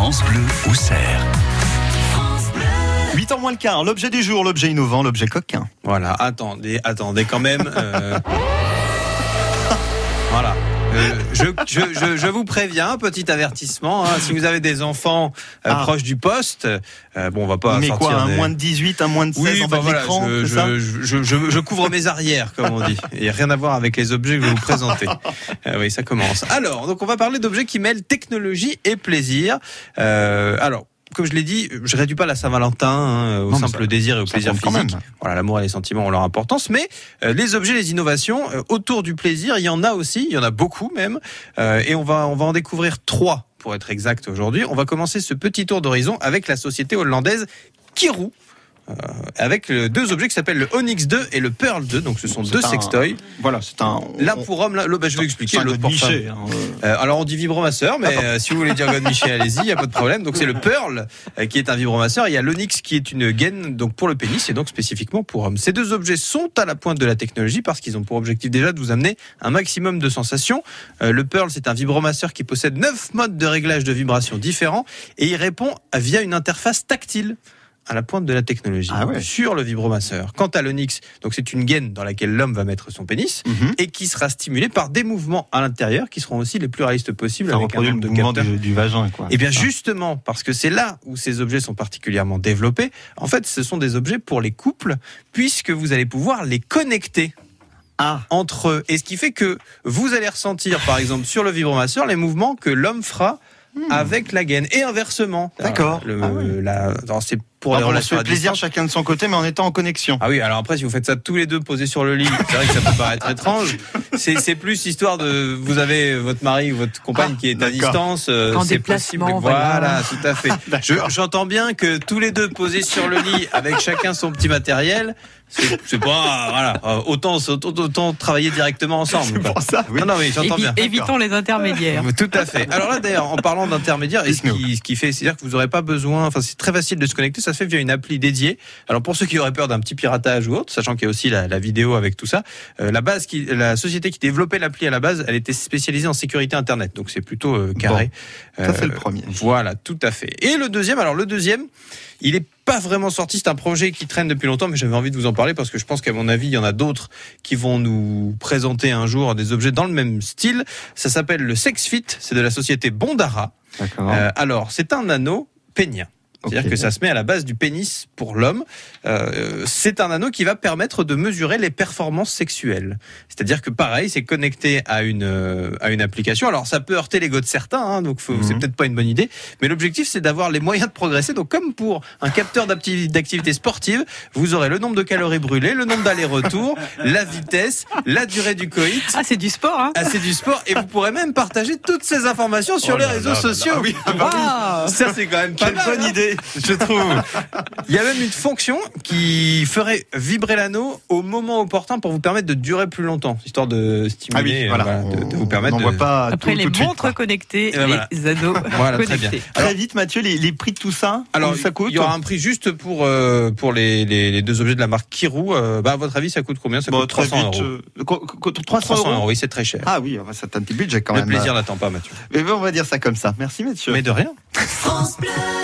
France Bleu au cerf. 8 ans moins le quart, l'objet du jour, l'objet innovant, l'objet coquin. Voilà, attendez, attendez quand même. euh, Voilà. Euh, je, je, je, je vous préviens, petit avertissement, hein, si vous avez des enfants euh, Ah. proches du poste, euh, bon, on va pas Mais sortir quoi, un des- moins de 18, un moins de 16 Oui, en bah voilà, je, ça je, je, je, je couvre mes arrières, comme on dit. Et rien à voir avec les objets que je vais vous présenter. Euh, oui, ça commence. Alors, donc on va parler d'objets qui mêlent technologie et plaisir. Euh, alors, comme je l'ai dit, je réduis pas la Saint-Valentin hein, au Non, simple ça- désir et au plaisir physique. Voilà, l'amour et les sentiments ont leur importance, mais euh, les objets, les innovations euh, autour du plaisir, il y en a aussi, il y en a beaucoup même, Euh, et on va on va en découvrir trois pour être exact aujourd'hui. On va commencer ce petit tour d'horizon avec la société hollandaise Kirou. Euh, avec euh, deux objets qui s'appellent le Onyx 2 et le Pearl 2, donc ce sont deux sextoys. Voilà, c'est un. L'un pour homme, l'autre, bah, je vais expliquer, l'autre pour femme. Hein, euh. Euh, alors on dit vibromasseur, mais euh, si vous voulez dire God Michel, allez-y, il n'y a pas de problème. Donc c'est le Pearl euh, qui est un vibromasseur. Il y a l'Onyx qui est une gaine donc pour le pénis et donc spécifiquement pour homme. Ces deux objets sont à la pointe de la technologie parce qu'ils ont pour objectif déjà de vous amener un maximum de sensations. Le Pearl c'est un vibromasseur qui possède neuf modes de réglage de vibration différents et il répond via une interface tactile à la pointe de la technologie Ah ouais. sur le vibromasseur. Quant à l'Onyx, donc c'est une gaine dans laquelle l'homme va mettre son pénis Mhm. et qui sera stimulé par des mouvements à l'intérieur qui seront aussi les plus réalistes possibles Ça avec un le nombre de capteurs. du, du vagin, quoi. Et bien C'est ça. justement, parce que c'est là où ces objets sont particulièrement développés, en fait ce sont des objets pour les couples, puisque vous allez pouvoir les connecter Ah, entre eux. Et ce qui fait que vous allez ressentir, par exemple, sur le vibromasseur, les mouvements que l'homme fera avec la gaine. Et inversement. Hmm. D'accord. Ah oui. la- alors, pour les on se relations fait plaisir chacun de son côté, mais en étant en connexion. Ah oui, alors après, si vous faites ça tous les deux posés sur le lit, c'est vrai que ça peut paraître étrange. C'est c'est plus histoire de, vous avez votre mari ou votre compagne Ah, qui est à distance, euh, En c'est déplacement, possible. voilà. Voilà, tout à fait. Je-. J'entends bien que tous les deux posés sur le lit avec chacun son petit matériel, c'est pas, voilà, euh, autant, autant, autant travailler directement ensemble. C'est pour ça, oui. Non, non, oui, j'entends bien. évitons les intermédiaires. Tout à fait. Alors là, d'ailleurs, en parlant d'intermédiaire, et ce qui, ce qui fait, c'est-à-dire que vous n'aurez pas besoin, enfin, c'est très facile de se connecter, ça se fait via une appli dédiée. Alors pour ceux qui auraient peur d'un petit piratage ou autre, sachant qu'il y a aussi la, la vidéo avec tout ça, euh, la base qui, la société qui développait l'appli à la base, elle était spécialisée en sécurité internet, donc c'est plutôt euh, carré. Ça, c'est Euh, le premier. Voilà, tout à fait. Et le deuxième, alors le deuxième, il est pas vraiment sorti, c'est un projet qui traîne depuis longtemps, mais j'avais envie de vous en parler parce que je pense qu'à mon avis, il y en a d'autres qui vont nous présenter un jour des objets dans le même style. Ça s'appelle le SexFit, c'est de la société Bondara. Euh, alors, c'est un anneau pénien. C'est-à-dire que ça se met à la base du pénis pour l'homme. Euh, c'est un anneau qui va permettre de mesurer les performances sexuelles. C'est-à-dire que pareil, c'est connecté à une euh, à une application. Alors ça peut heurter l'ego de certains, hein, donc faut- Mhm. c'est peut-être pas une bonne idée. Mais l'objectif c'est d'avoir les moyens de progresser. Donc comme pour un capteur d'activi- d'activité sportive, vous aurez le nombre de calories brûlées, le nombre d'allers-retours, la vitesse, la durée du coït. Ah, c'est du sport, hein Ah, c'est du sport et vous pourrez même partager toutes ces informations sur Oh les réseaux là là là. sociaux. Ah oui, ah bah Ça c'est quand même pas mal, bonne hein. Idée, je trouve. Il y a même une fonction qui ferait vibrer l'anneau au moment opportun pour vous permettre de durer plus longtemps, histoire de stimuler, euh, voilà, de, de vous permettre On de. voit pas Après tout, les tout de suite, montres quoi. connectées, Et voilà. les anneaux Voilà, très connectés. Très vite, Mathieu, les, les prix de tout ça, Alors, ça coûte il y aura un prix juste pour euh, pour les, les, les deux objets de la marque Kirou. Euh, bah, à votre avis, ça coûte combien? Ça Bon, coûte très 300 vite, euros. euh, co- co- 300, 300 euros. euros, oui, c'est très cher. Ah oui, enfin, c'est un petit budget quand Le même. plaisir n'attend pas, Mathieu. Mais bon, on va dire ça comme ça. Merci, Mathieu. Mais de rien.